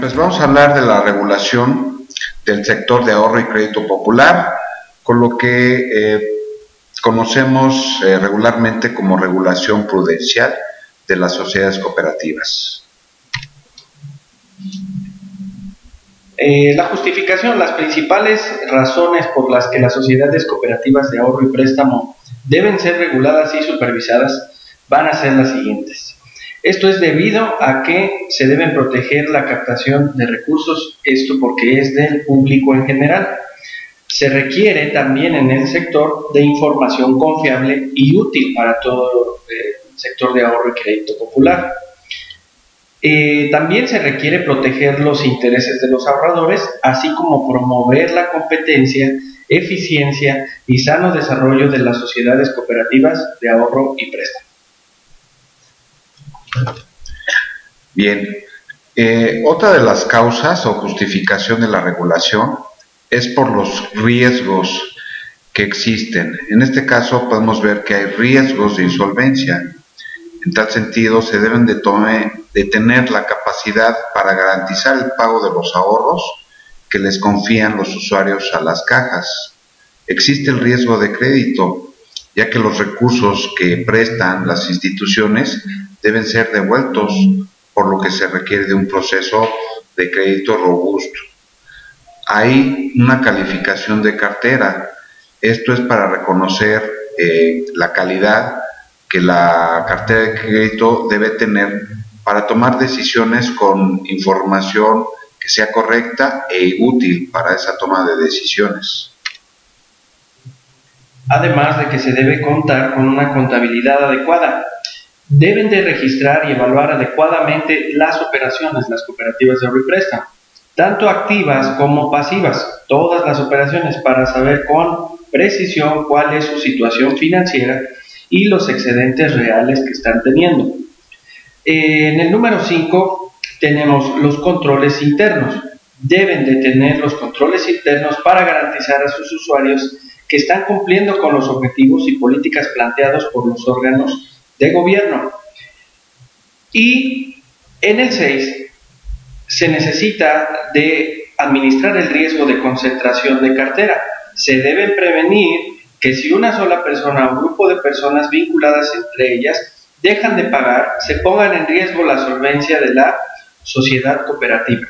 Pues vamos a hablar de la regulación del sector de ahorro y crédito popular, con lo que eh, conocemos eh, regularmente como regulación prudencial de las sociedades cooperativas. Eh, la justificación, las principales razones por las que las sociedades cooperativas de ahorro y préstamo deben ser reguladas y supervisadas van a ser las siguientes. Esto es debido a que se deben proteger la captación de recursos, esto porque es del público en general. Se requiere también en el sector de información confiable y útil para todo eh, el sector de ahorro y crédito popular. Eh, también se requiere proteger los intereses de los ahorradores, así como promover la competencia, eficiencia y sano desarrollo de las sociedades cooperativas de ahorro y préstamo. Bien, eh, otra de las causas o justificación de la regulación es por los riesgos que existen. En este caso podemos ver que hay riesgos de insolvencia. En tal sentido, se deben de, de tener la capacidad para garantizar el pago de los ahorros que les confían los usuarios a las cajas. Existe el riesgo de crédito, ya que los recursos que prestan las instituciones deben ser devueltos, por lo que se requiere de un proceso de crédito robusto. Hay una calificación de cartera. Esto es para reconocer eh, la calidad que la cartera de crédito debe tener para tomar decisiones con información que sea correcta e útil para esa toma de decisiones. Además de que se debe contar con una contabilidad adecuada. Deben de registrar y evaluar adecuadamente las operaciones, las cooperativas de préstamo, tanto activas como pasivas, todas las operaciones para saber con precisión cuál es su situación financiera y los excedentes reales que están teniendo. En el número 5 tenemos los controles internos. Deben de tener los controles internos para garantizar a sus usuarios que están cumpliendo con los objetivos y políticas planteados por los órganos de gobierno. Y en el 6 se necesita de administrar el riesgo de concentración de cartera. Se deben prevenir que si una sola persona o grupo de personas vinculadas entre ellas dejan de pagar, se pongan en riesgo la solvencia de la sociedad cooperativa.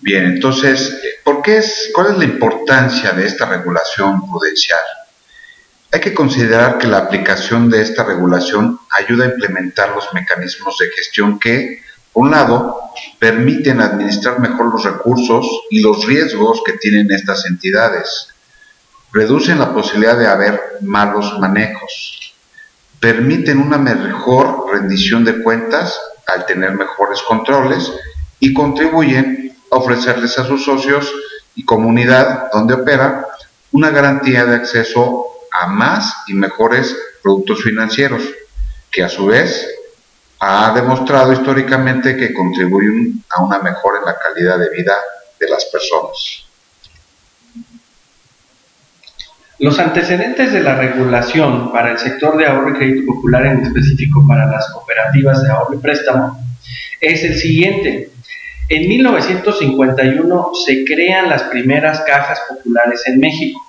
Bien, entonces, ¿por qué es, ¿cuál es la importancia de esta regulación prudencial? Hay que considerar que la aplicación de esta regulación ayuda a implementar los mecanismos de gestión que, por un lado, permiten administrar mejor los recursos y los riesgos que tienen estas entidades, reducen la posibilidad de haber malos manejos, permiten una mejor rendición de cuentas al tener mejores controles y contribuyen a ofrecerles a sus socios y comunidad donde operan una garantía de acceso a más y mejores productos financieros, que a su vez ha demostrado históricamente que contribuyen a una mejora en la calidad de vida de las personas. Los antecedentes de la regulación para el sector de ahorro y crédito popular, en específico para las cooperativas de ahorro y préstamo, es el siguiente. En 1951 se crean las primeras cajas populares en México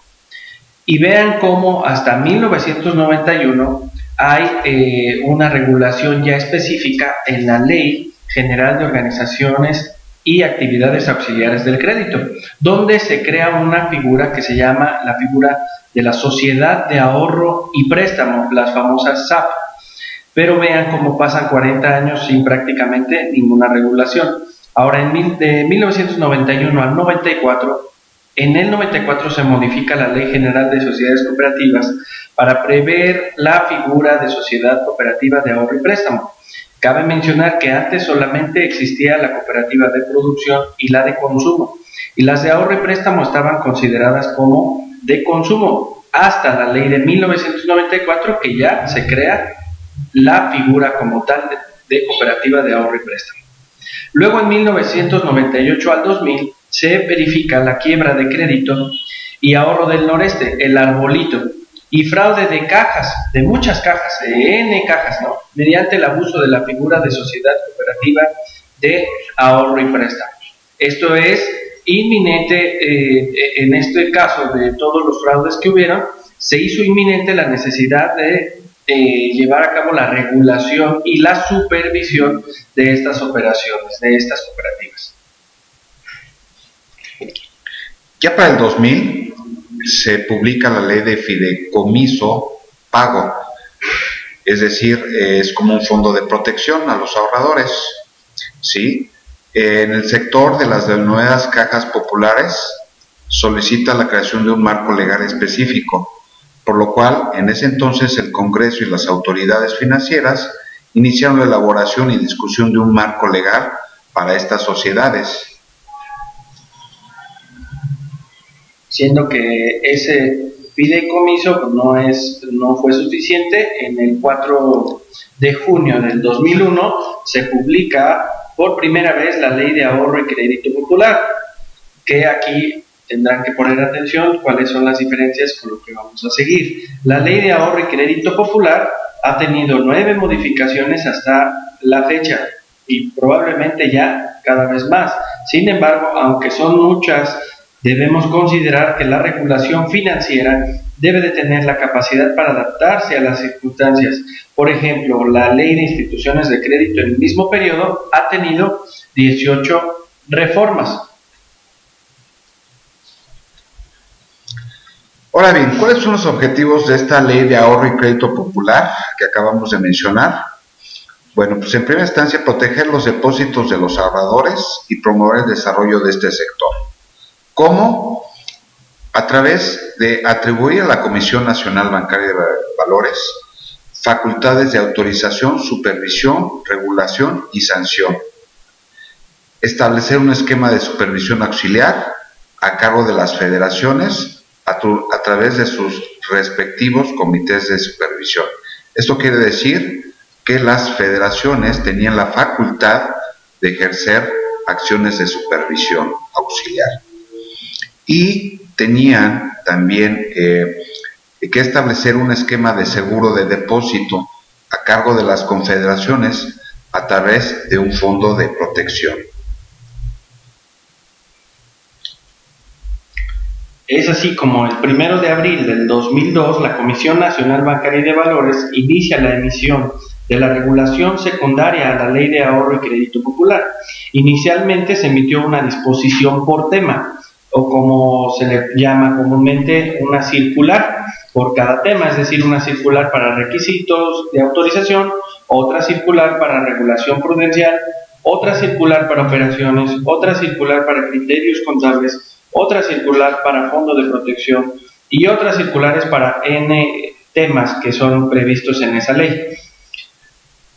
y vean cómo hasta 1991 hay eh, una regulación ya específica en la Ley General de Organizaciones y actividades auxiliares del crédito, donde se crea una figura que se llama la figura de la Sociedad de Ahorro y Préstamo, las famosas SAP. Pero vean cómo pasan 40 años sin prácticamente ninguna regulación. Ahora, en de 1991 al 94, en el 94 se modifica la Ley General de Sociedades Cooperativas para prever la figura de sociedad cooperativa de ahorro y préstamo. Cabe mencionar que antes solamente existía la cooperativa de producción y la de consumo, y las de ahorro y préstamo estaban consideradas como de consumo, hasta la ley de 1994 que ya se crea la figura como tal de, cooperativa de ahorro y préstamo. Luego en 1998 al 2000 se verifica la quiebra de crédito y ahorro del noreste, el arbolito, y fraude de cajas, de muchas cajas, de N cajas, ¿no? Mediante el abuso de la figura de sociedad cooperativa de ahorro y préstamos. Esto es inminente, eh, en este caso de todos los fraudes que hubieron, se hizo inminente la necesidad de eh, llevar a cabo la regulación y la supervisión de estas operaciones, de estas cooperativas. Ya para el 2000 se publica la ley de fideicomiso pago, es decir, es como un fondo de protección a los ahorradores, ¿sí? En el sector de las nuevas cajas populares solicita la creación de un marco legal específico, por lo cual en ese entonces el Congreso y las autoridades financieras iniciaron la elaboración y discusión de un marco legal para estas sociedades. Siendo que ese fideicomiso pues, no, es, no fue suficiente, en el 4 de junio del 2001 se publica por primera vez la ley de ahorro y crédito popular, que aquí tendrán que poner atención cuáles son las diferencias con lo que vamos a seguir. La ley de ahorro y crédito popular ha tenido nueve modificaciones hasta la fecha y probablemente ya cada vez más. Sin embargo, aunque son muchas, debemos considerar que la regulación financiera debe de tener la capacidad para adaptarse a las circunstancias. Por ejemplo, la ley de instituciones de crédito en el mismo periodo ha tenido 18 reformas. Ahora bien, ¿cuáles son los objetivos de esta ley de ahorro y crédito popular que acabamos de mencionar? Bueno, pues en primera instancia proteger los depósitos de los ahorradores y promover el desarrollo de este sector. ¿Cómo? a través de atribuir a la Comisión Nacional Bancaria de Valores facultades de autorización, supervisión, regulación y sanción. Establecer un esquema de supervisión auxiliar a cargo de las federaciones a, través de sus respectivos comités de supervisión. Esto quiere decir que las federaciones tenían la facultad de ejercer acciones de supervisión auxiliar. Y tenían también eh, que establecer un esquema de seguro de depósito a cargo de las confederaciones a través de un fondo de protección. Es así como el primero de abril del 2002 la Comisión Nacional Bancaria y de Valores inicia la emisión de la regulación secundaria a la Ley de Ahorro y Crédito Popular. Inicialmente se emitió una disposición por tema, o como se le llama comúnmente una circular por cada tema, es decir, una circular para requisitos de autorización, otra circular para regulación prudencial, otra circular para operaciones, otra circular para criterios contables, otra circular para fondo de protección y otras circulares para N temas que son previstos en esa ley.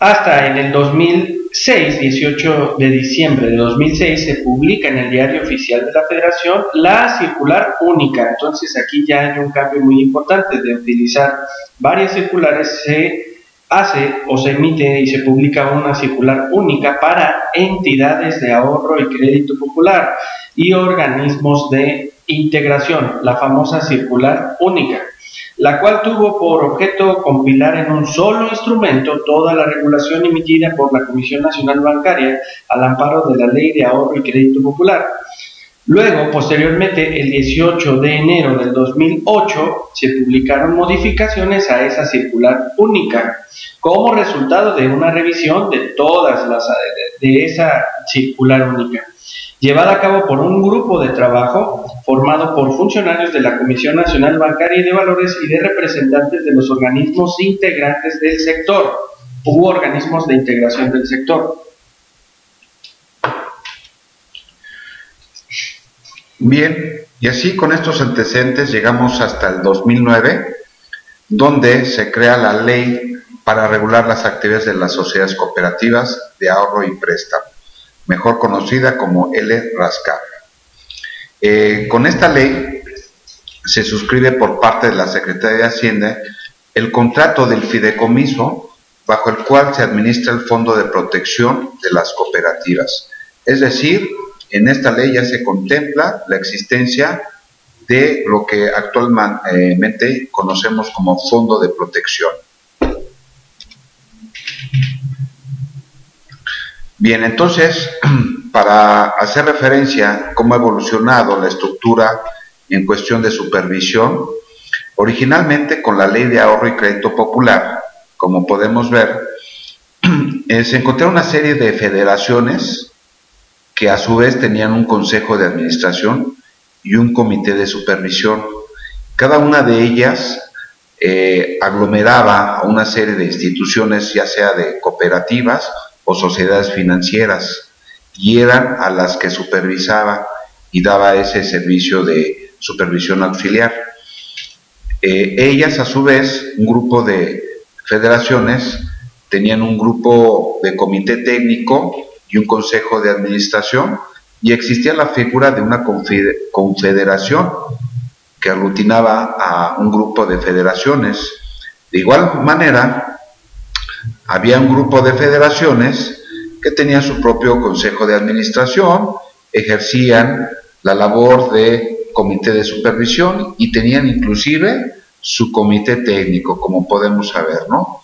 Hasta en el 2006, 18 de diciembre de 2006, se publica en el diario oficial de la Federación la circular única. Entonces aquí ya hay un cambio muy importante de utilizar varias circulares. Se hace o se emite y se publica una circular única para entidades de ahorro y crédito popular y organismos de integración, la famosa circular única la cual tuvo por objeto compilar en un solo instrumento toda la regulación emitida por la Comisión Nacional Bancaria al amparo de la Ley de Ahorro y Crédito Popular. Luego, posteriormente, el 18 de enero del 2008, se publicaron modificaciones a esa circular única, como resultado de una revisión de todas las de esa circular única llevada a cabo por un grupo de trabajo formado por funcionarios de la Comisión Nacional Bancaria y de Valores y de representantes de los organismos integrantes del sector u organismos de integración del sector. Bien, y así con estos antecedentes llegamos hasta el 2009, donde se crea la ley para regular las actividades de las sociedades cooperativas de ahorro y préstamo mejor conocida como L. Rascar. Eh, con esta ley se suscribe por parte de la Secretaría de Hacienda el contrato del fideicomiso bajo el cual se administra el Fondo de Protección de las Cooperativas. Es decir, en esta ley ya se contempla la existencia de lo que actualmente conocemos como Fondo de Protección. Bien, entonces, para hacer referencia a cómo ha evolucionado la estructura en cuestión de supervisión, originalmente con la Ley de Ahorro y Crédito Popular, como podemos ver, eh, se encontró una serie de federaciones que a su vez tenían un consejo de administración y un comité de supervisión. Cada una de ellas eh, aglomeraba a una serie de instituciones, ya sea de cooperativas o sociedades financieras, y eran a las que supervisaba y daba ese servicio de supervisión auxiliar. Eh, ellas, a su vez, un grupo de federaciones, tenían un grupo de comité técnico y un consejo de administración, y existía la figura de una confederación que aglutinaba a un grupo de federaciones. De igual manera, había un grupo de federaciones que tenían su propio consejo de administración, ejercían la labor de comité de supervisión y tenían inclusive su comité técnico, como podemos saber, ¿no?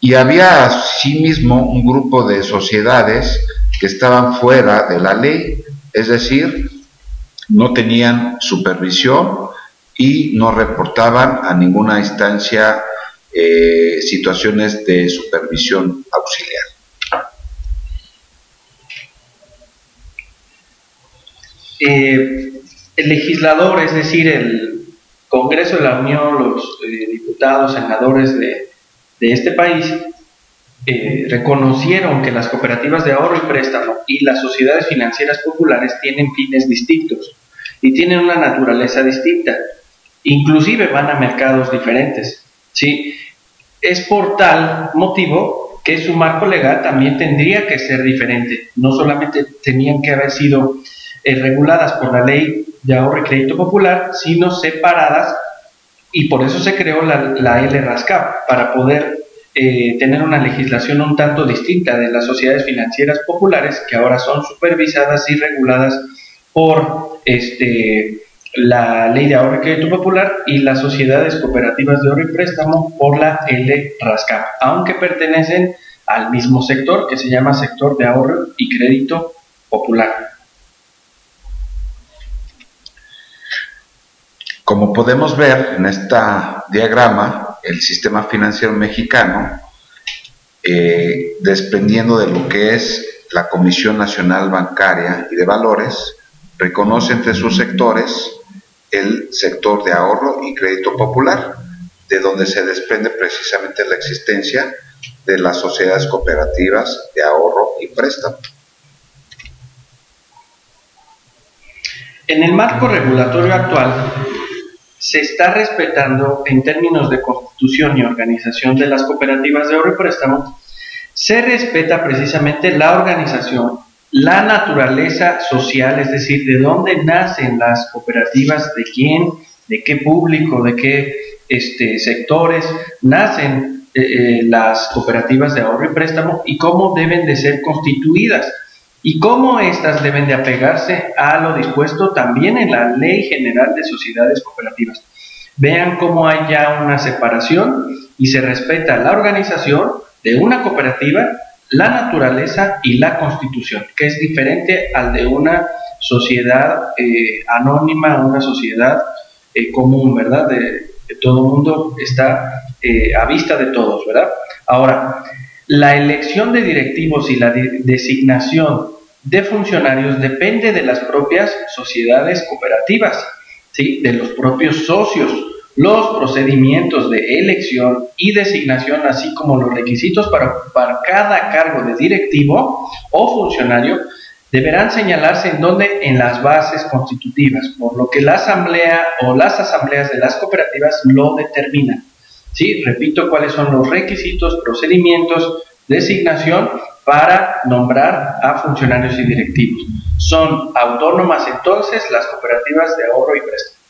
Y había asimismo un grupo de sociedades que estaban fuera de la ley, es decir, no tenían supervisión y no reportaban a ninguna instancia eh, situaciones de supervisión auxiliar. Eh, el legislador, es decir, el Congreso de la Unión, los eh, diputados, senadores de, este país, reconocieron que las cooperativas de ahorro y préstamo y las sociedades financieras populares tienen fines distintos y tienen una naturaleza distinta. Inclusive van a mercados diferentes. ¿sí? Es por tal motivo que su marco legal también tendría que ser diferente. No solamente tenían que haber sido eh, reguladas por la ley de ahorro y crédito popular, sino separadas y por eso se creó la, la LRASCAP, para poder eh, tener una legislación un tanto distinta de las sociedades financieras populares que ahora son supervisadas y reguladas por este, la Ley de Ahorro y Crédito Popular y las sociedades cooperativas de ahorro y préstamo por la LRASCAP, aunque pertenecen al mismo sector que se llama sector de ahorro y crédito popular. Como podemos ver en este diagrama, el sistema financiero mexicano, eh, desprendiendo de lo que es la Comisión Nacional Bancaria y de Valores, reconoce entre sus sectores el sector de ahorro y crédito popular, de donde se desprende precisamente la existencia de las sociedades cooperativas de ahorro y préstamo. En el marco regulatorio actual, se está respetando en términos de constitución y organización de las cooperativas de ahorro y préstamo, se respeta precisamente la organización, la naturaleza social, es decir, de dónde nacen las cooperativas, de quién, de qué público, de qué este, sectores nacen eh, eh, las cooperativas de ahorro y préstamo y cómo deben de ser constituidas y cómo éstas deben de apegarse a lo dispuesto también en la Ley General de Sociedades Cooperativas. Vean cómo hay ya una separación y se respeta la organización de una cooperativa, la naturaleza y la constitución, que es diferente al de una sociedad eh, anónima, una sociedad eh, común, ¿verdad? De, todo el mundo está eh, a vista de todos, ¿verdad? Ahora, la elección de directivos y la designación de funcionarios depende de las propias sociedades cooperativas, ¿sí? de los propios socios. Los procedimientos de elección y designación, así como los requisitos para ocupar cada cargo de directivo o funcionario, deberán señalarse en donde en las bases constitutivas, por lo que la asamblea o las asambleas de las cooperativas lo determinan. ¿Sí? Repito cuáles son los requisitos, procedimientos, designación para nombrar a funcionarios y directivos. Son autónomas entonces las cooperativas de ahorro y préstamo.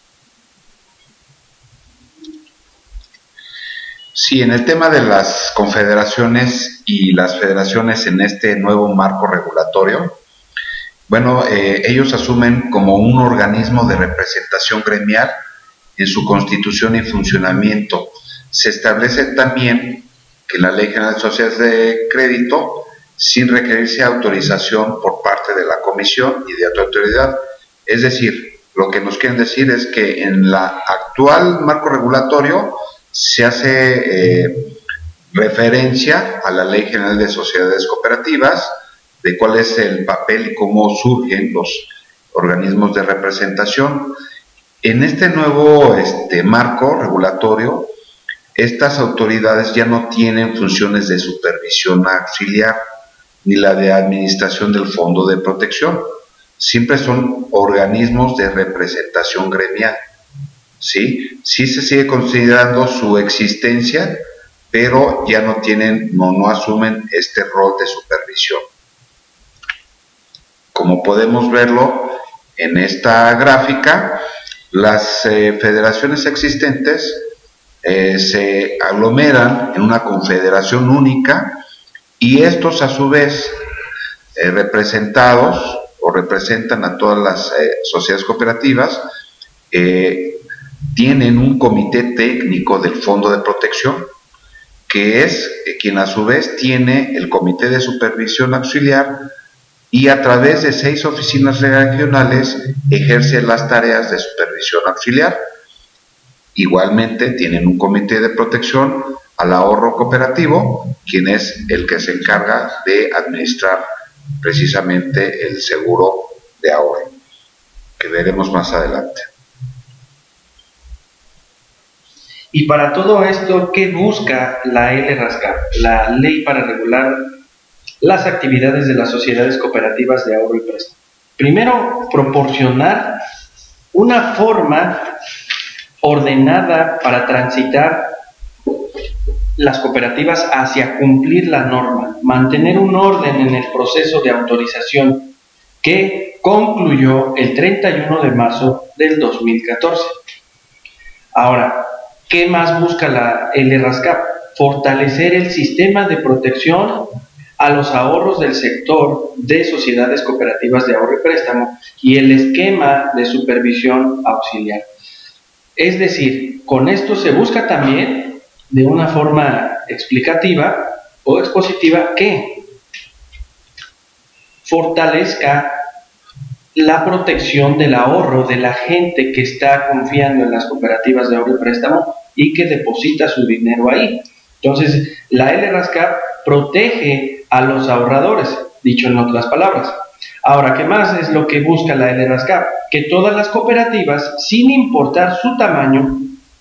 Sí, en el tema de las confederaciones y las federaciones en este nuevo marco regulatorio, bueno, eh, ellos asumen como un organismo de representación gremial en su constitución y funcionamiento. Se establece también que la Ley General de Sociedades de Crédito, sin requerirse autorización por parte de la Comisión y de otra autoridad, es decir, lo que nos quieren decir es que en la actual marco regulatorio se hace eh, referencia a la Ley General de Sociedades Cooperativas, de cuál es el papel y cómo surgen los organismos de representación. En este nuevo este, marco regulatorio, estas autoridades ya no tienen funciones de supervisión auxiliar ni la de administración del Fondo de Protección. Siempre son organismos de representación gremial. ¿Sí? sí se sigue considerando su existencia, pero ya no tienen, no, no asumen este rol de supervisión. Como podemos verlo en esta gráfica, las eh, federaciones existentes eh, se aglomeran en una confederación única y estos a su vez eh, representados o representan a todas las sociedades cooperativas tienen un comité técnico del Fondo de Protección que es quien a su vez tiene el comité de supervisión auxiliar y a través de seis oficinas regionales ejerce las tareas de supervisión auxiliar. Igualmente tienen un comité de protección al ahorro cooperativo, quien es el que se encarga de administrar precisamente el seguro de ahorro, que veremos más adelante. Y para todo esto, ¿qué busca la LRASCAP, la Ley para Regular las actividades de las sociedades cooperativas de ahorro y préstamo. Primero, proporcionar una forma ordenada para transitar las cooperativas hacia cumplir la norma, mantener un orden en el proceso de autorización que concluyó el 31 de marzo del 2014. Ahora, ¿qué más busca la LRASCAP? Fortalecer el sistema de protección a los ahorros del sector de sociedades cooperativas de ahorro y préstamo y el esquema de supervisión auxiliar. Es decir, con esto se busca también de una forma explicativa o expositiva que fortalezca la protección del ahorro de la gente que está confiando en las cooperativas de ahorro y préstamo y que deposita su dinero ahí. Entonces, la LRASCAP protege a los ahorradores, dicho en otras palabras. Ahora, ¿qué más es lo que busca la LRASCAP? Que todas las cooperativas, sin importar su tamaño,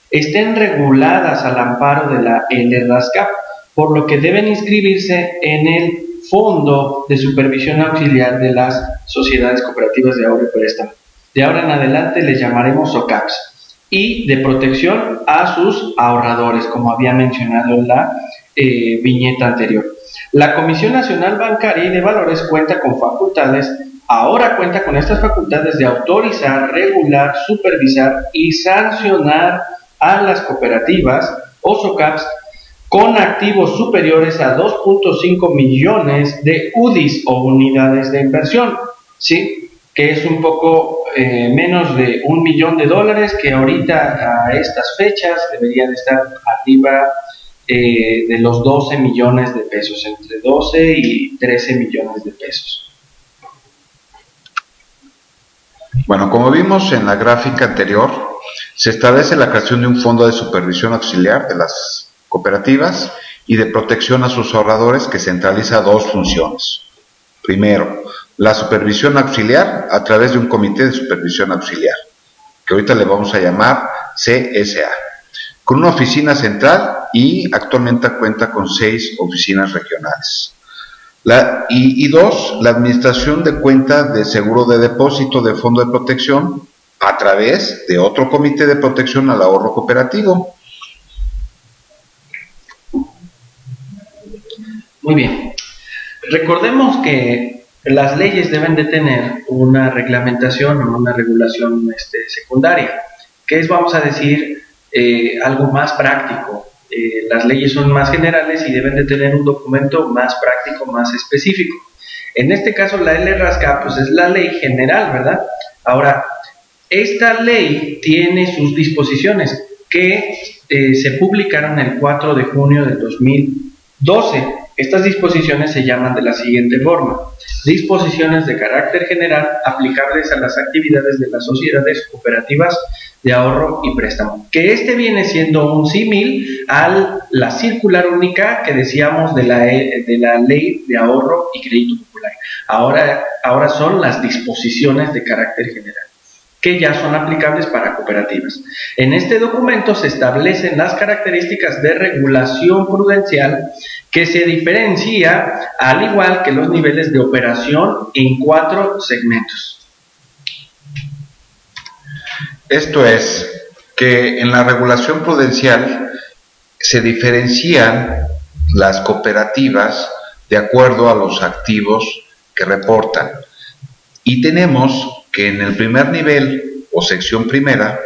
estén reguladas al amparo de la LRASCAP, por lo que deben inscribirse en el Fondo de Supervisión Auxiliar de las Sociedades Cooperativas de Ahorro y Préstamo. De ahora en adelante les llamaremos SOCAPS y de protección a sus ahorradores, como había mencionado en la eh, viñeta anterior. La Comisión Nacional Bancaria y de Valores cuenta con facultades, ahora cuenta con estas facultades de autorizar, regular, supervisar y sancionar a las cooperativas o SOCAPs con activos superiores a 2.5 millones de UDIs o unidades de inversión, ¿sí? que es un poco eh, menos de un millón de dólares, que ahorita a estas fechas deberían estar arriba eh, de los 12 millones de pesos, entre 12 y 13 millones de pesos. Bueno, como vimos en la gráfica anterior, se establece la creación de un fondo de supervisión auxiliar de las cooperativas y de protección a sus ahorradores que centraliza dos funciones. Primero, la supervisión auxiliar a través de un comité de supervisión auxiliar, que ahorita le vamos a llamar CSA con una oficina central y actualmente cuenta con seis oficinas regionales. y, dos, la administración de cuenta de seguro de depósito de fondo de protección a través de otro comité de protección al ahorro cooperativo. Muy bien. Recordemos que las leyes deben de tener una reglamentación o una regulación este, secundaria, que es, vamos a decir, eh, algo más práctico. Eh, las leyes son más generales y deben de tener un documento más práctico, más específico. En este caso, la LRASCA pues es la ley general, ¿verdad? Ahora, esta ley tiene sus disposiciones que eh, se publicaron el 4 de junio del 2012 estas disposiciones se llaman de la siguiente forma. Disposiciones de carácter general aplicables a las actividades de las sociedades cooperativas de ahorro y préstamo. Que este viene siendo un símil a la circular única que decíamos de la, de la ley de ahorro y crédito popular. Ahora, ahora son las disposiciones de carácter general que ya son aplicables para cooperativas. En este documento se establecen las características de regulación prudencial que se diferencia al igual que los niveles de operación en cuatro segmentos. Esto es que en la regulación prudencial se diferencian las cooperativas de acuerdo a los activos que reportan. Y tenemos que en el primer nivel o sección primera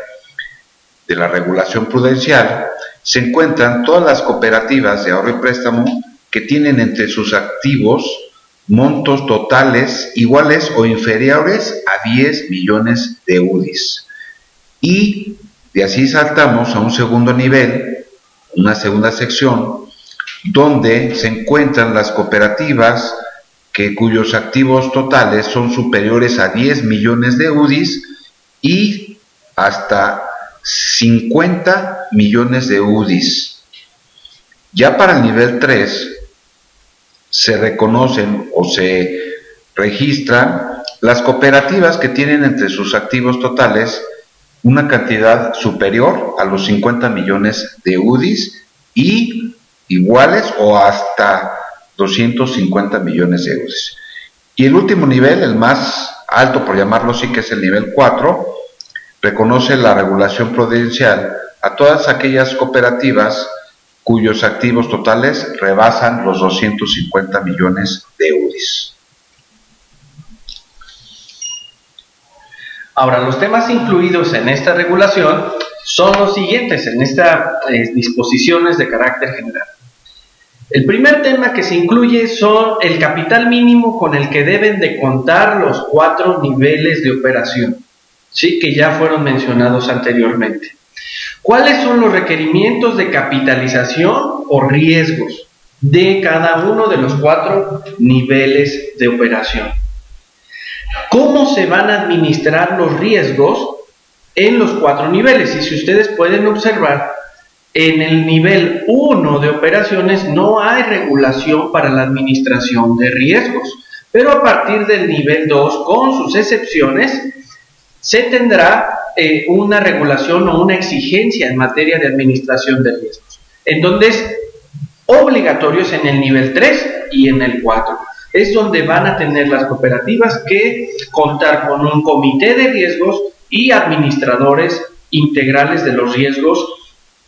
de la regulación prudencial se encuentran todas las cooperativas de ahorro y préstamo que tienen entre sus activos montos totales iguales o inferiores a 10 millones de UDIs. Y de así saltamos a un segundo nivel, una segunda sección, donde se encuentran las cooperativas que cuyos activos totales son superiores a 10 millones de UDIs y hasta 50 millones de UDIs. Ya para el nivel 3 se reconocen o se registran las cooperativas que tienen entre sus activos totales una cantidad superior a los 50 millones de UDIs y iguales o hasta 250 millones de euros. Y el último nivel, el más alto por llamarlo así, que es el nivel 4, reconoce la regulación prudencial a todas aquellas cooperativas cuyos activos totales rebasan los 250 millones de euros. Ahora, los temas incluidos en esta regulación son los siguientes en estas eh, disposiciones de carácter general. El primer tema que se incluye son el capital mínimo con el que deben de contar los cuatro niveles de operación, ¿sí? que ya fueron mencionados anteriormente. ¿Cuáles son los requerimientos de capitalización o riesgos de cada uno de los cuatro niveles de operación? ¿Cómo se van a administrar los riesgos en los cuatro niveles? Y si ustedes pueden observar, en el nivel 1 de operaciones no hay regulación para la administración de riesgos, pero a partir del nivel 2, con sus excepciones, se tendrá eh, una regulación o una exigencia en materia de administración de riesgos, en donde es obligatorio en el nivel 3 y en el 4. Es donde van a tener las cooperativas que contar con un comité de riesgos y administradores integrales de los riesgos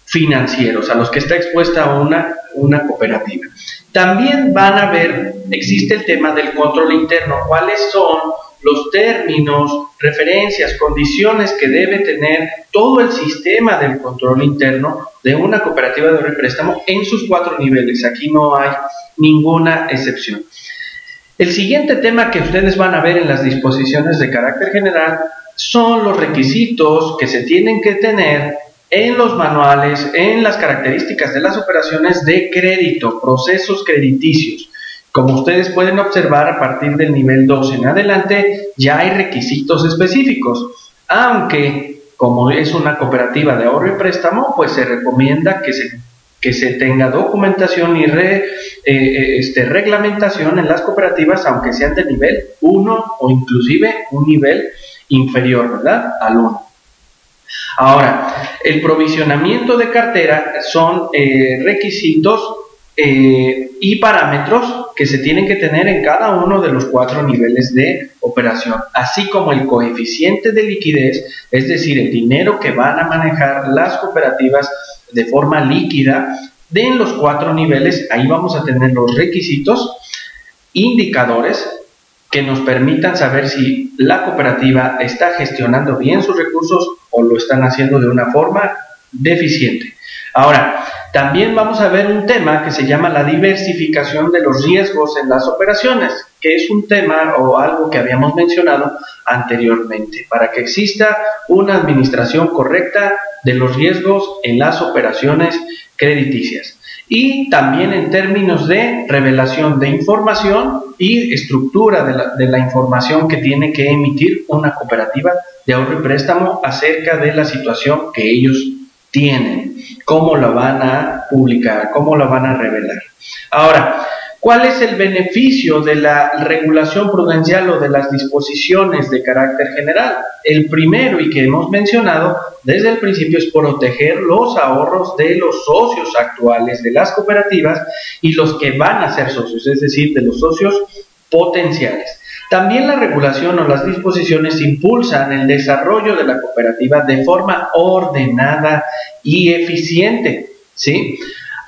financieros a los que está expuesta una, una cooperativa. También van a ver, existe el tema del control interno, cuáles son los términos, referencias, condiciones que debe tener todo el sistema del control interno de una cooperativa de préstamo en sus cuatro niveles. Aquí no hay ninguna excepción. El siguiente tema que ustedes van a ver en las disposiciones de carácter general son los requisitos que se tienen que tener en los manuales, en las características de las operaciones de crédito, procesos crediticios. Como ustedes pueden observar, a partir del nivel 2 en adelante ya hay requisitos específicos, aunque como es una cooperativa de ahorro y préstamo, pues se recomienda que se, que se tenga documentación y eh, eh, este, reglamentación en las cooperativas, aunque sean de nivel 1 o inclusive un nivel inferior, ¿verdad? Al 1. Ahora, el provisionamiento de cartera son eh, requisitos eh, y parámetros que se tienen que tener en cada uno de los cuatro niveles de operación, así como el coeficiente de liquidez, es decir, el dinero que van a manejar las cooperativas de forma líquida. De en los cuatro niveles, ahí vamos a tener los requisitos, indicadores que nos permitan saber si la cooperativa está gestionando bien sus recursos o lo están haciendo de una forma deficiente. Ahora, también vamos a ver un tema que se llama la diversificación de los riesgos en las operaciones. que es un tema o algo que habíamos mencionado anteriormente, para que exista una administración correcta de los riesgos en las operaciones crediticias y también en términos de revelación de información y estructura de la, de la, información que tiene que emitir una cooperativa de ahorro y préstamo acerca de la situación que ellos tienen, cómo la van a publicar, cómo la van a revelar. Ahora, ¿Cuál es el beneficio de la regulación prudencial o de las disposiciones de carácter general? El primero y que hemos mencionado desde el principio es proteger los ahorros de los socios actuales de las cooperativas y los que van a ser socios, es decir, de los socios potenciales. También la regulación o las disposiciones impulsan el desarrollo de la cooperativa de forma ordenada y eficiente. ¿sí?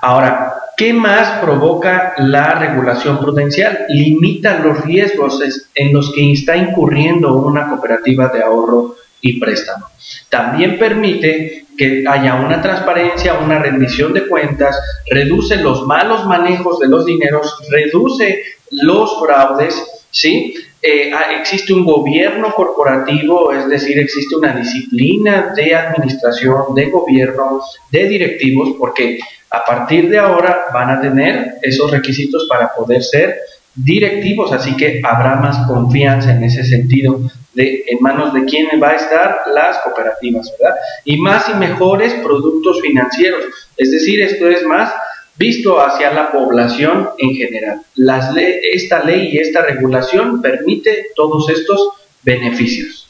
Ahora, ¿Qué más provoca la regulación prudencial? Limita los riesgos en los que está incurriendo una cooperativa de ahorro y préstamo. También permite que haya una transparencia, una rendición de cuentas, reduce los malos manejos de los dineros, reduce los fraudes, ¿sí? Eh, ah, existe un gobierno corporativo, es decir, existe una disciplina de administración, de gobierno, de directivos, porque a partir de ahora van a tener esos requisitos para poder ser directivos, así que habrá más confianza en ese sentido de en manos de quién va a estar las cooperativas, ¿verdad? Y más y mejores productos financieros, es decir, esto es más visto hacia la población en general. Las esta ley y esta regulación permite todos estos beneficios.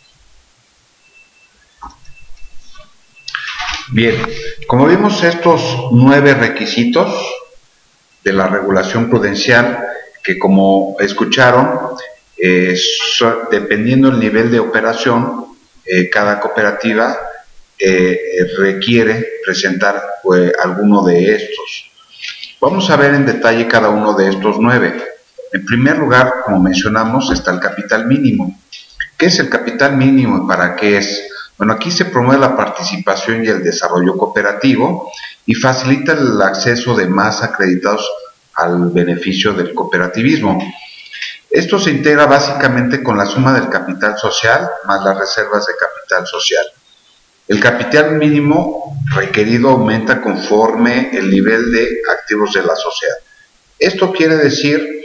Bien, como vimos estos nueve requisitos de la regulación prudencial, que como escucharon, eh, dependiendo del nivel de operación, eh, cada cooperativa eh, requiere presentar alguno de estos. Vamos a ver en detalle cada uno de estos nueve. En primer lugar, como mencionamos, está el capital mínimo. ¿Qué es el capital mínimo y para qué es? Bueno, aquí se promueve la participación y el desarrollo cooperativo y facilita el acceso de más acreditados al beneficio del cooperativismo. Esto se integra básicamente con la suma del capital social más las reservas de capital social. El capital mínimo requerido aumenta conforme el nivel de activos de la sociedad. Esto quiere decir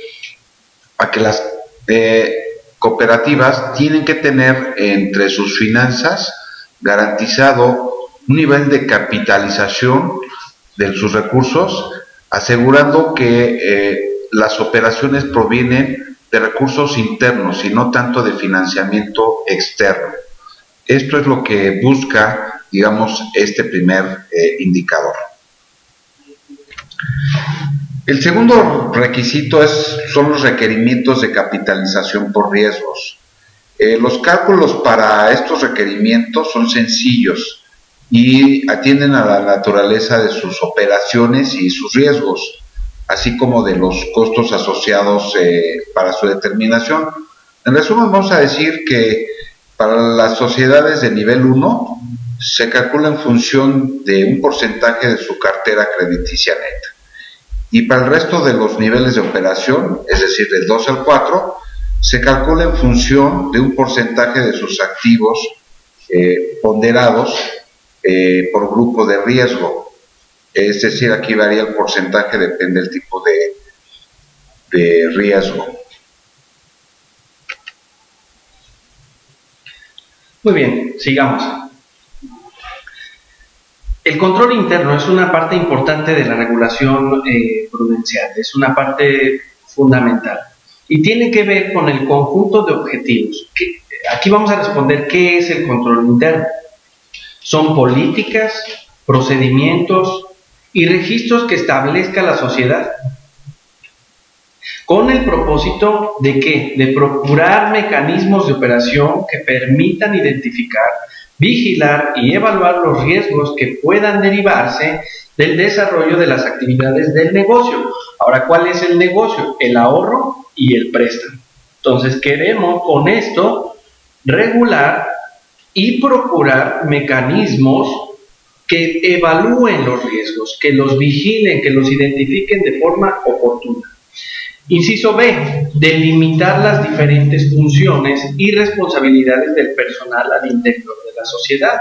a que las eh, cooperativas tienen que tener entre sus finanzas garantizado un nivel de capitalización de sus recursos, asegurando que eh, las operaciones provienen de recursos internos y no tanto de financiamiento externo. Esto es lo que busca, digamos, este primer eh, indicador. El segundo requisito es, son los requerimientos de capitalización por riesgos. Eh, los cálculos para estos requerimientos son sencillos y atienden a la naturaleza de sus operaciones y sus riesgos, así como de los costos asociados eh, para su determinación. En resumen, vamos a decir que para las sociedades de nivel 1 se calcula en función de un porcentaje de su cartera crediticia neta. Y para el resto de los niveles de operación, es decir, del 2 al 4, se calcula en función de un porcentaje de sus activos eh, ponderados eh, por grupo de riesgo. Es decir, aquí varía el porcentaje, depende del tipo de, de riesgo. Muy bien, sigamos. El control interno es una parte importante de la regulación eh, prudencial, es una parte fundamental y tiene que ver con el conjunto de objetivos. Aquí vamos a responder qué es el control interno. Son políticas, procedimientos y registros que establezca la sociedad con el propósito de qué? De procurar mecanismos de operación que permitan identificar, vigilar y evaluar los riesgos que puedan derivarse del desarrollo de las actividades del negocio. Ahora, ¿cuál es el negocio? El ahorro y el préstamo. Entonces queremos con esto regular y procurar mecanismos que evalúen los riesgos, que los vigilen, que los identifiquen de forma oportuna. Inciso B, delimitar las diferentes funciones y responsabilidades del personal al interior de la sociedad.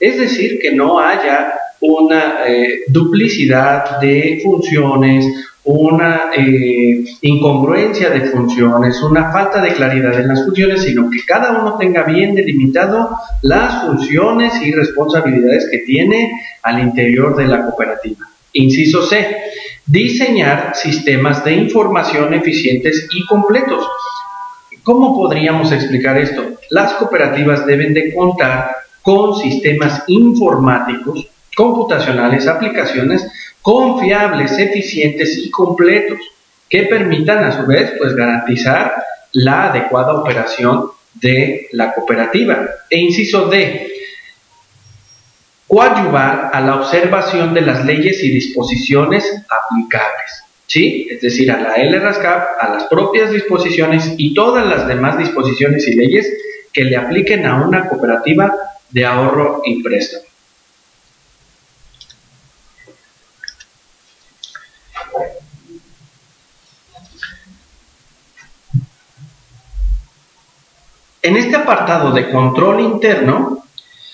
Es decir, que no haya una eh, duplicidad de funciones, una eh, incongruencia de funciones, una falta de claridad en las funciones, sino que cada uno tenga bien delimitado las funciones y responsabilidades que tiene al interior de la cooperativa. Inciso C. Diseñar sistemas de información eficientes y completos. ¿Cómo podríamos explicar esto? Las cooperativas deben de contar con sistemas informáticos, computacionales, aplicaciones confiables, eficientes y completos que permitan a su vez pues garantizar la adecuada operación de la cooperativa. E inciso D, coadyuvar a la observación de las leyes y disposiciones aplicables. ¿Sí? Es decir, a la LRASCAP, a las propias disposiciones y todas las demás disposiciones y leyes que le apliquen a una cooperativa de ahorro y préstamo. En este apartado de control interno,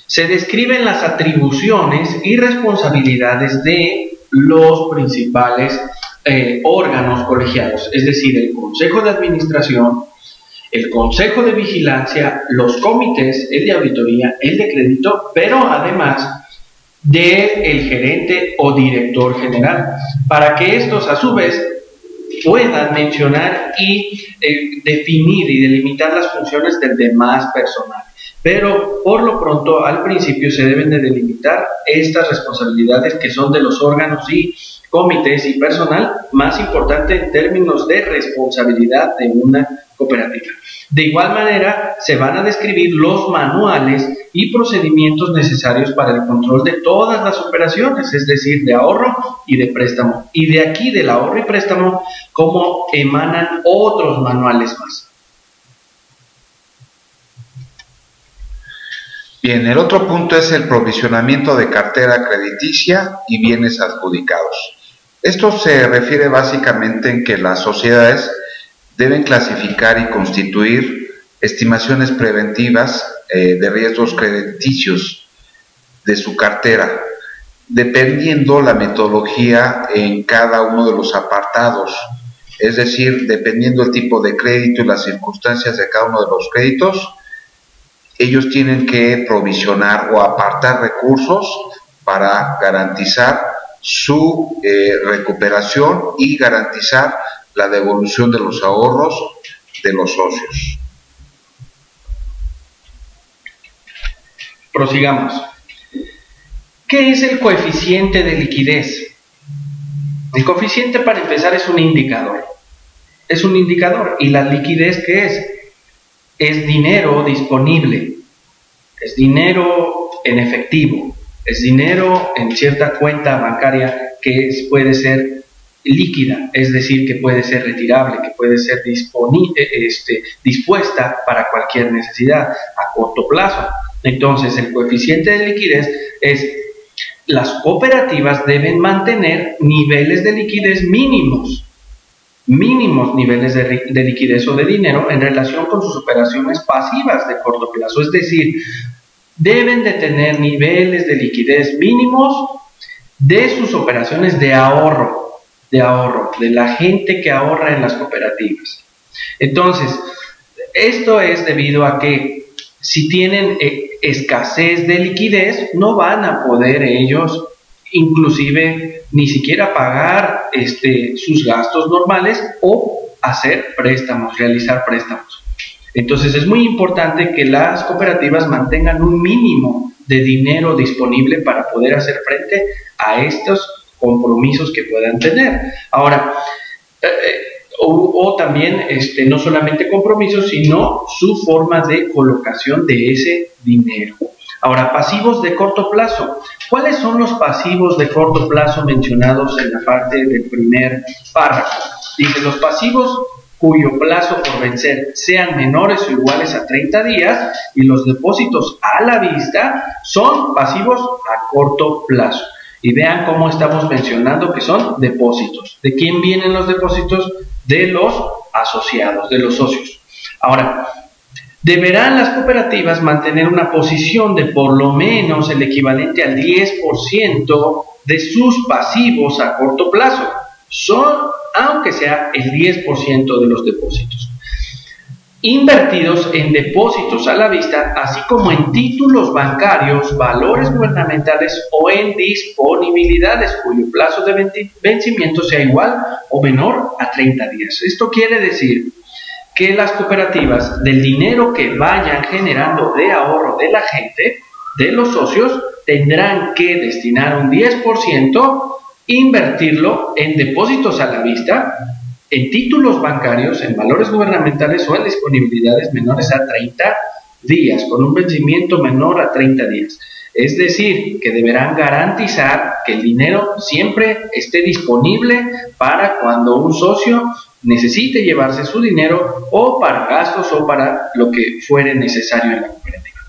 se describen las atribuciones y responsabilidades de los principales eh, órganos colegiados, es decir, el Consejo de Administración, el Consejo de Vigilancia, los comités, el de auditoría, el de crédito, pero además del el gerente o director general, para que estos a su vez puedan mencionar y eh, definir y delimitar las funciones del demás personal. Pero por lo pronto al principio se deben de delimitar estas responsabilidades que son de los órganos y comités y personal más importante en términos de responsabilidad de una cooperativa. De igual manera, se van a describir los manuales y procedimientos necesarios para el control de todas las operaciones, es decir, de ahorro y de préstamo. Y de aquí, del ahorro y préstamo, cómo emanan otros manuales más. Bien, el otro punto es el provisionamiento de cartera crediticia y bienes adjudicados. Esto se refiere básicamente en que las sociedades deben clasificar y constituir estimaciones preventivas eh, de riesgos crediticios de su cartera, dependiendo la metodología en cada uno de los apartados, es decir, dependiendo el tipo de crédito y las circunstancias de cada uno de los créditos, ellos tienen que provisionar o apartar recursos para garantizar su eh, recuperación y garantizar la devolución de los ahorros de los socios. Prosigamos. ¿Qué es el coeficiente de liquidez? El coeficiente para empezar es un indicador. Es un indicador. ¿Y la liquidez qué es? Es dinero disponible. Es dinero en efectivo. Es dinero en cierta cuenta bancaria que puede ser líquida, es decir, que puede ser retirable, que puede ser eh, este, dispuesta para cualquier necesidad a corto plazo. Entonces, el coeficiente de liquidez es las cooperativas deben mantener niveles de liquidez mínimos, mínimos niveles de, de, liquidez o de dinero en relación con sus operaciones pasivas de corto plazo. Es decir, deben de tener niveles de liquidez mínimos de sus operaciones de ahorro de ahorro, de la gente que ahorra en las cooperativas. Entonces, esto es debido a que si tienen eh, escasez de liquidez, no van a poder ellos inclusive ni siquiera pagar este, sus gastos normales o hacer préstamos, realizar préstamos. Entonces es muy importante que las cooperativas mantengan un mínimo de dinero disponible para poder hacer frente a estos compromisos que puedan tener. Ahora, eh, eh, o, también este, no solamente compromisos, sino su forma de colocación de ese dinero. Ahora, pasivos de corto plazo. ¿Cuáles son los pasivos de corto plazo mencionados en la parte del primer párrafo? Dice, los pasivos cuyo plazo por vencer sean menores o iguales a 30 días y los depósitos a la vista son pasivos a corto plazo. Y vean cómo estamos mencionando que son depósitos. ¿De quién vienen los depósitos? de los asociados, de los socios. Ahora, deberán las cooperativas mantener una posición de por lo menos el equivalente al 10% de sus pasivos a corto plazo, son, aunque sea el 10% de los depósitos invertidos en depósitos a la vista, así como en títulos bancarios, valores gubernamentales o en disponibilidades cuyo plazo de vencimiento sea igual o menor a 30 días. Esto quiere decir que las cooperativas del dinero que vayan generando de ahorro de la gente, de los socios, tendrán que destinar un 10%, invertirlo en depósitos a la vista, en títulos bancarios, en valores gubernamentales o en disponibilidades menores a 30 días, con un vencimiento menor a 30 días. Es decir, que deberán garantizar que el dinero siempre esté disponible para cuando un socio necesite llevarse su dinero o para gastos o para lo que fuere necesario en la cooperativa.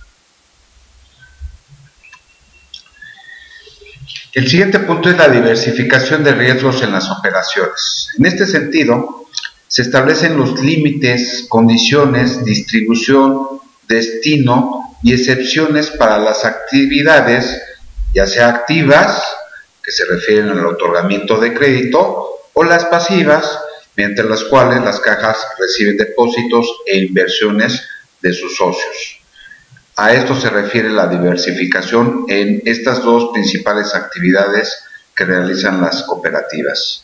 El siguiente punto es la diversificación de riesgos en las operaciones. En este sentido, se establecen los límites, condiciones, distribución, destino y excepciones para las actividades, ya sea activas, que se refieren al otorgamiento de crédito, o las pasivas, mediante las cuales las cajas reciben depósitos e inversiones de sus socios. A esto se refiere la diversificación en estas dos principales actividades que realizan las cooperativas.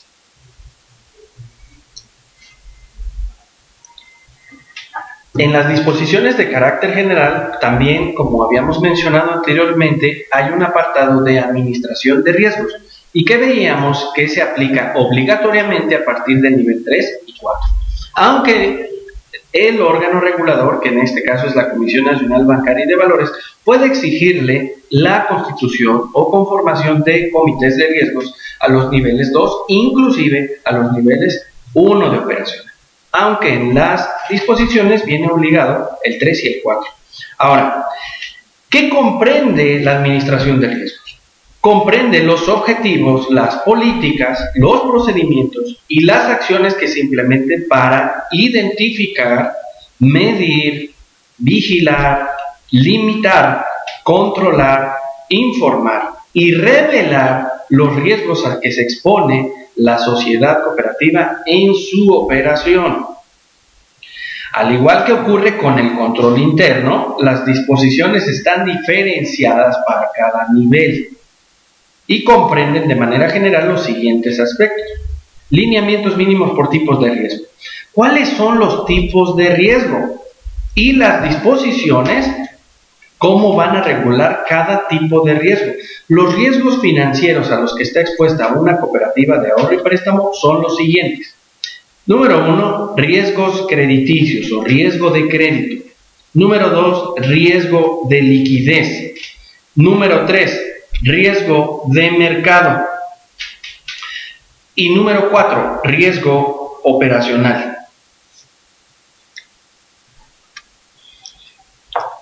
En las disposiciones de carácter general, también, como habíamos mencionado anteriormente, hay un apartado de administración de riesgos y que veíamos que se aplica obligatoriamente a partir del nivel 3 y 4. Aunque el órgano regulador, que en este caso es la Comisión Nacional Bancaria y de Valores, puede exigirle la constitución o conformación de comités de riesgos a los niveles 2, inclusive a los niveles 1 de operación. Aunque en las disposiciones viene obligado el 3 y el 4. Ahora, ¿qué comprende la administración de riesgos? Comprende los objetivos, las políticas, los procedimientos y las acciones que se implementen para identificar, medir, vigilar, limitar, controlar, informar y revelar los riesgos a que se expone la sociedad cooperativa en su operación. Al igual que ocurre con el control interno, las disposiciones están diferenciadas para cada nivel y comprenden de manera general los siguientes aspectos. Lineamientos mínimos por tipos de riesgo. ¿Cuáles son los tipos de riesgo? Y las disposiciones, cómo van a regular cada tipo de riesgo. Los riesgos financieros a los que está expuesta una cooperativa de ahorro y préstamo son los siguientes. Número uno, riesgos crediticios o riesgo de crédito. Número dos, riesgo de liquidez. Número tres, riesgo de mercado. Y número cuatro, riesgo operacional.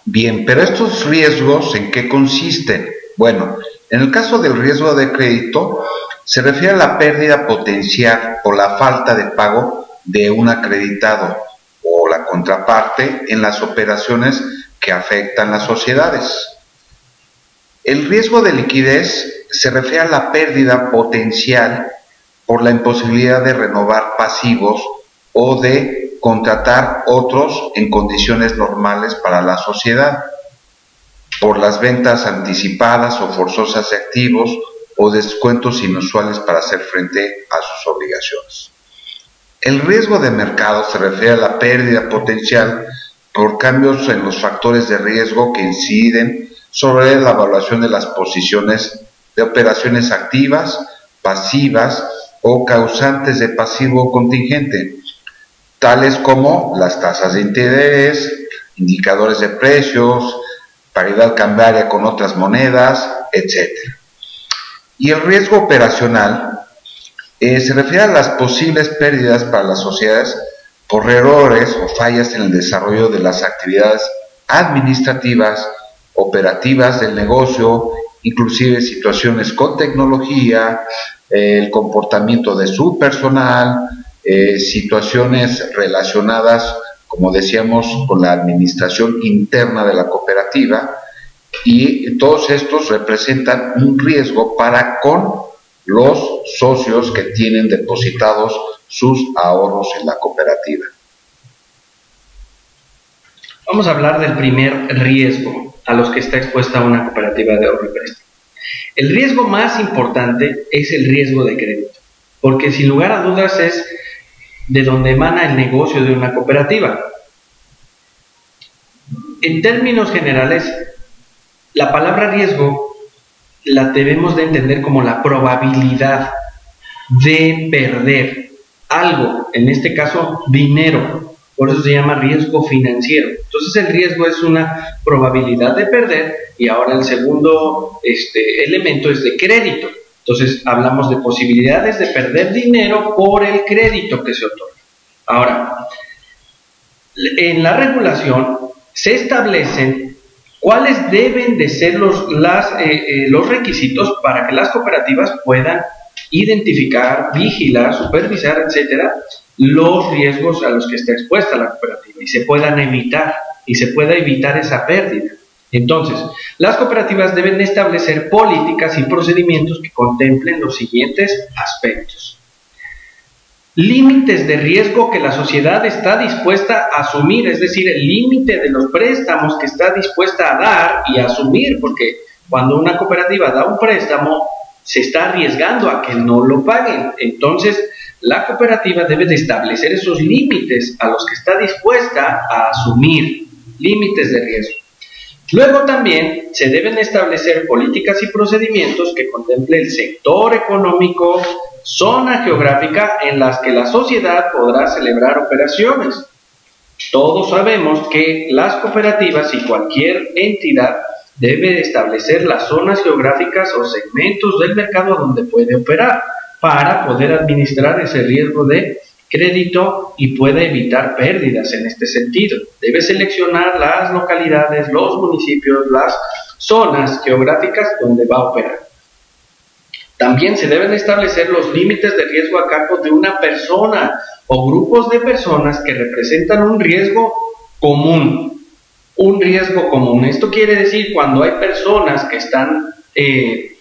Bien, pero estos riesgos, ¿en qué consisten? Bueno, en el caso del riesgo de crédito, se refiere a la pérdida potencial o la falta de pago de un acreditado o la contraparte en las operaciones que afectan las sociedades. El riesgo de liquidez se refiere a la pérdida potencial por la imposibilidad de renovar pasivos o de contratar otros en condiciones normales para la sociedad, por las ventas anticipadas o forzosas de activos o descuentos inusuales para hacer frente a sus obligaciones. El riesgo de mercado se refiere a la pérdida potencial por cambios en los factores de riesgo que inciden sobre la evaluación de las posiciones de operaciones activas, pasivas o causantes de pasivo contingente, tales como las tasas de interés, indicadores de precios, paridad cambiaria con otras monedas, etc. Y el riesgo operacional eh, se refiere a las posibles pérdidas para las sociedades por errores o fallas en el desarrollo de las actividades administrativas, operativas del negocio, inclusive situaciones con tecnología, el comportamiento de su personal, eh, situaciones relacionadas, como decíamos, con la administración interna de la cooperativa y todos estos representan un riesgo para con los socios que tienen depositados sus ahorros en la cooperativa. Vamos a hablar del primer riesgo a los que está expuesta una cooperativa de ahorro y préstamo. El riesgo más importante es el riesgo de crédito, porque sin lugar a dudas es de donde emana el negocio de una cooperativa. En términos generales, la palabra riesgo la debemos de entender como la probabilidad de perder algo, en este caso dinero, por eso se llama riesgo financiero. Entonces el riesgo es una probabilidad de perder y ahora el segundo este, elemento es de crédito. Entonces hablamos de posibilidades de perder dinero por el crédito que se otorga. Ahora, en la regulación se establecen cuáles deben de ser los, eh, eh, los requisitos para que las cooperativas puedan identificar, vigilar, supervisar, etcétera, los riesgos a los que está expuesta la cooperativa y se puedan evitar y se pueda evitar esa pérdida. Entonces, las cooperativas deben establecer políticas y procedimientos que contemplen los siguientes aspectos. Límites de riesgo que la sociedad está dispuesta a asumir, es decir, el límite de los préstamos que está dispuesta a dar y a asumir, porque cuando una cooperativa da un préstamo, se está arriesgando a que no lo paguen. Entonces, la cooperativa debe de establecer esos límites a los que está dispuesta a asumir, límites de riesgo. Luego también se deben establecer políticas y procedimientos que contemple el sector económico, zona geográfica en las que la sociedad podrá celebrar operaciones. Todos sabemos que las cooperativas y cualquier entidad debe establecer las zonas geográficas o segmentos del mercado donde puede operar para poder administrar ese riesgo de crédito y puede evitar pérdidas en este sentido. Debe seleccionar las localidades, los municipios, las zonas geográficas donde va a operar. También se deben establecer los límites de riesgo a cargo de una persona o grupos de personas que representan un riesgo común. Un riesgo común. Esto quiere decir cuando hay personas que están, eh,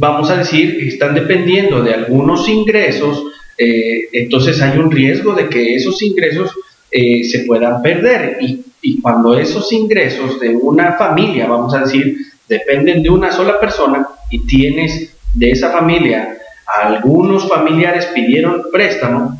vamos a decir, están dependiendo de algunos ingresos eh, entonces hay un riesgo de que esos ingresos eh, se puedan perder. Y, y, cuando esos ingresos de una familia, vamos a decir, dependen de una sola persona y tienes de esa familia algunos familiares pidieron préstamo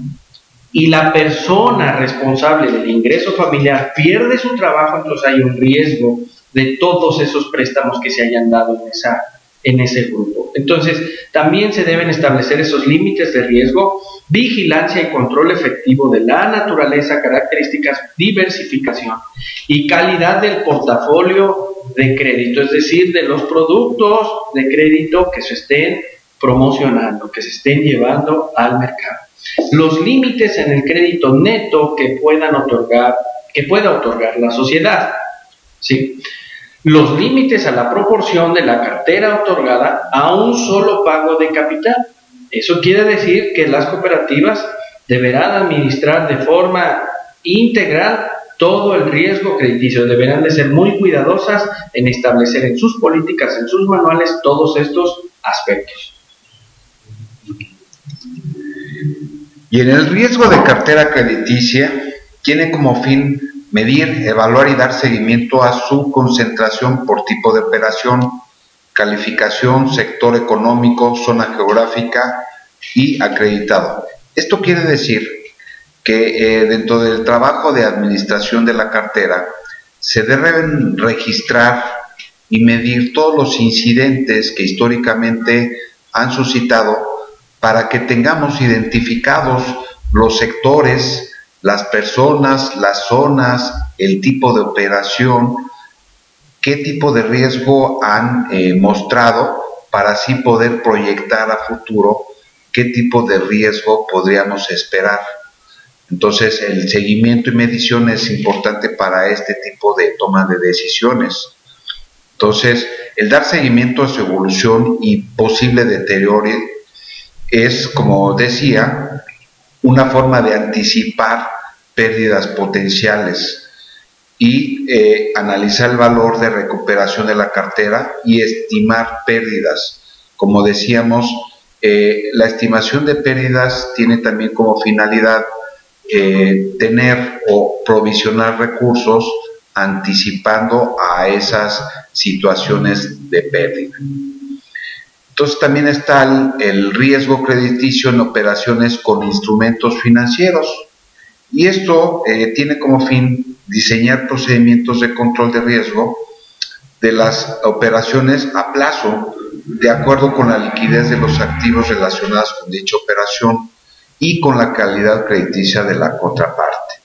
y la persona responsable del ingreso familiar pierde su trabajo, entonces hay un riesgo de todos esos préstamos que se hayan dado en esa en ese grupo. Entonces, también se deben establecer esos límites de riesgo, vigilancia y control efectivo de la naturaleza, características, diversificación y calidad del portafolio de crédito, es decir, de los productos de crédito que se estén promocionando, que se estén llevando al mercado. Los límites en el crédito neto que puedan otorgar, que pueda otorgar la sociedad. ¿sí? Los límites a la proporción de la cartera otorgada a un solo pago de capital. Eso quiere decir que las cooperativas deberán administrar de forma integral todo el riesgo crediticio. Deberán de ser muy cuidadosas en establecer en sus políticas, en sus manuales, todos estos aspectos. Y en el riesgo de cartera crediticia tiene como fin medir, evaluar y dar seguimiento a su concentración por tipo de operación, calificación, sector económico, zona geográfica y acreditado. Esto quiere decir que eh, dentro del trabajo de administración de la cartera se deben registrar y medir todos los incidentes que históricamente han suscitado para que tengamos identificados los sectores, las personas, las zonas, el tipo de operación, qué tipo de riesgo han eh, mostrado para así poder proyectar a futuro qué tipo de riesgo podríamos esperar. Entonces el seguimiento y medición es importante para este tipo de toma de decisiones. Entonces el dar seguimiento a su evolución y posible deterioro es, como decía, una forma de anticipar pérdidas potenciales y eh, analizar el valor de recuperación de la cartera y estimar pérdidas. Como decíamos, eh, la estimación de pérdidas tiene también como finalidad eh, tener o provisionar recursos anticipando a esas situaciones de pérdida. Entonces también está el, riesgo crediticio en operaciones con instrumentos financieros y esto eh, tiene como fin diseñar procedimientos de control de riesgo de las operaciones a plazo de acuerdo con la liquidez de los activos relacionados con dicha operación y con la calidad crediticia de la contraparte.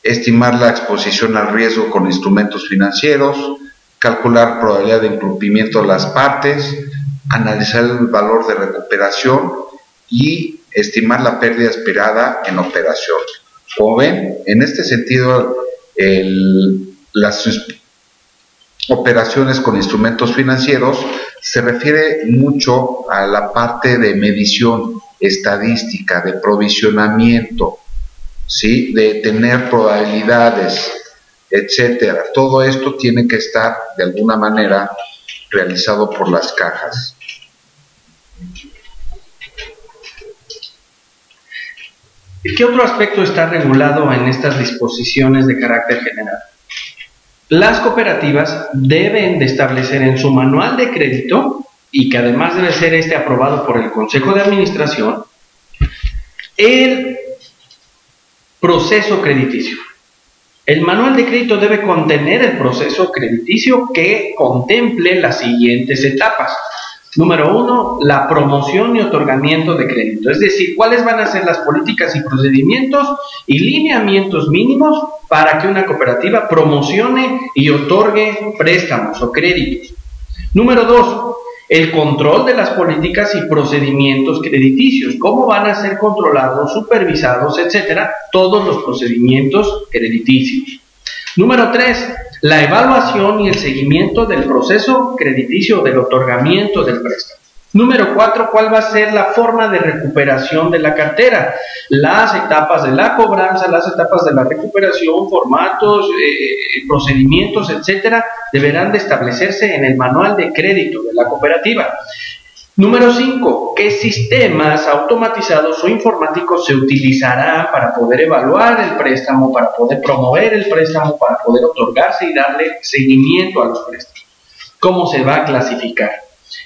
Estimar la exposición al riesgo con instrumentos financieros, calcular probabilidad de incumplimiento de las partes, analizar el valor de recuperación y estimar la pérdida esperada en operación. Como ven, en este sentido, las operaciones con instrumentos financieros se refiere mucho a la parte de medición estadística, de provisionamiento, ¿sí? de tener probabilidades, etcétera. Todo esto tiene que estar de alguna manera realizado por las cajas. ¿Qué otro aspecto está regulado en estas disposiciones de carácter general? Las cooperativas deben de establecer en su manual de crédito, y que además debe ser este aprobado por el Consejo de Administración, el proceso crediticio. El manual de crédito debe contener el proceso crediticio que contemple las siguientes etapas. Número uno, la promoción y otorgamiento de crédito, es decir, cuáles van a ser las políticas y procedimientos y lineamientos mínimos para que una cooperativa promocione y otorgue préstamos o créditos. Número dos, el control de las políticas y procedimientos crediticios, cómo van a ser controlados, supervisados, etcétera, todos los procedimientos crediticios. Número tres, la evaluación y el seguimiento del proceso crediticio del otorgamiento del préstamo. Número cuatro, ¿cuál va a ser la forma de recuperación de la cartera? Las etapas de la cobranza, las etapas de la recuperación, formatos, eh, procedimientos, etcétera, deberán de establecerse en el manual de crédito de la cooperativa. Número 5. ¿Qué sistemas automatizados o informáticos se utilizarán para poder evaluar el préstamo, para poder promover el préstamo, para poder otorgarse y darle seguimiento a los préstamos? ¿Cómo se va a clasificar?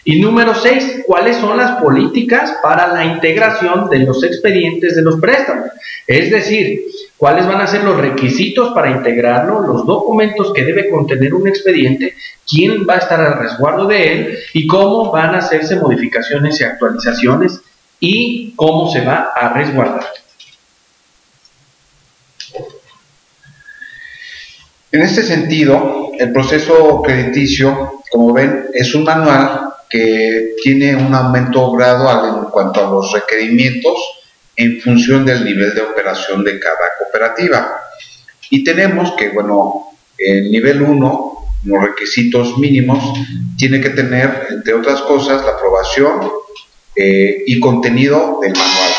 Y número 6, ¿cuáles son las políticas para la integración de los expedientes de los préstamos? Es decir, ¿cuáles van a ser los requisitos para integrarlo, los documentos que debe contener un expediente, quién va a estar al resguardo de él y cómo van a hacerse modificaciones y actualizaciones y cómo se va a resguardar? En este sentido, el proceso crediticio, como ven, es un manual que tiene un aumento gradual en cuanto a los requerimientos en función del nivel de operación de cada cooperativa. Y tenemos que, bueno, el nivel 1, los requisitos mínimos, tiene que tener, entre otras cosas, la aprobación eh, y contenido del manual.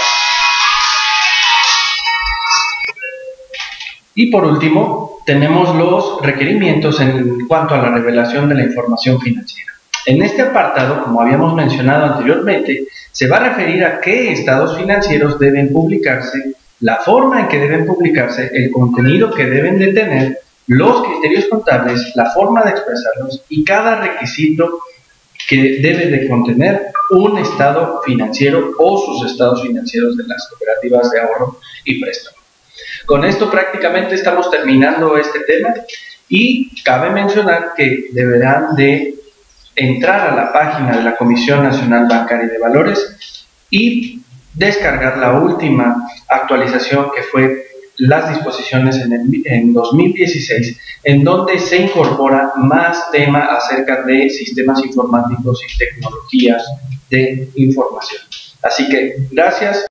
Y por último, tenemos los requerimientos en cuanto a la revelación de la información financiera. En este apartado, como habíamos mencionado anteriormente, se va a referir a qué estados financieros deben publicarse, la forma en que deben publicarse, el contenido que deben de tener, los criterios contables, la forma de expresarlos y cada requisito que debe de contener un estado financiero o sus estados financieros de las cooperativas de ahorro y préstamo. Con esto prácticamente estamos terminando este tema y cabe mencionar que deberán de entrar a la página de la Comisión Nacional Bancaria de Valores y descargar la última actualización que fue las disposiciones en, en 2016, en donde se incorpora más tema acerca de sistemas informáticos y tecnologías de información. Así que gracias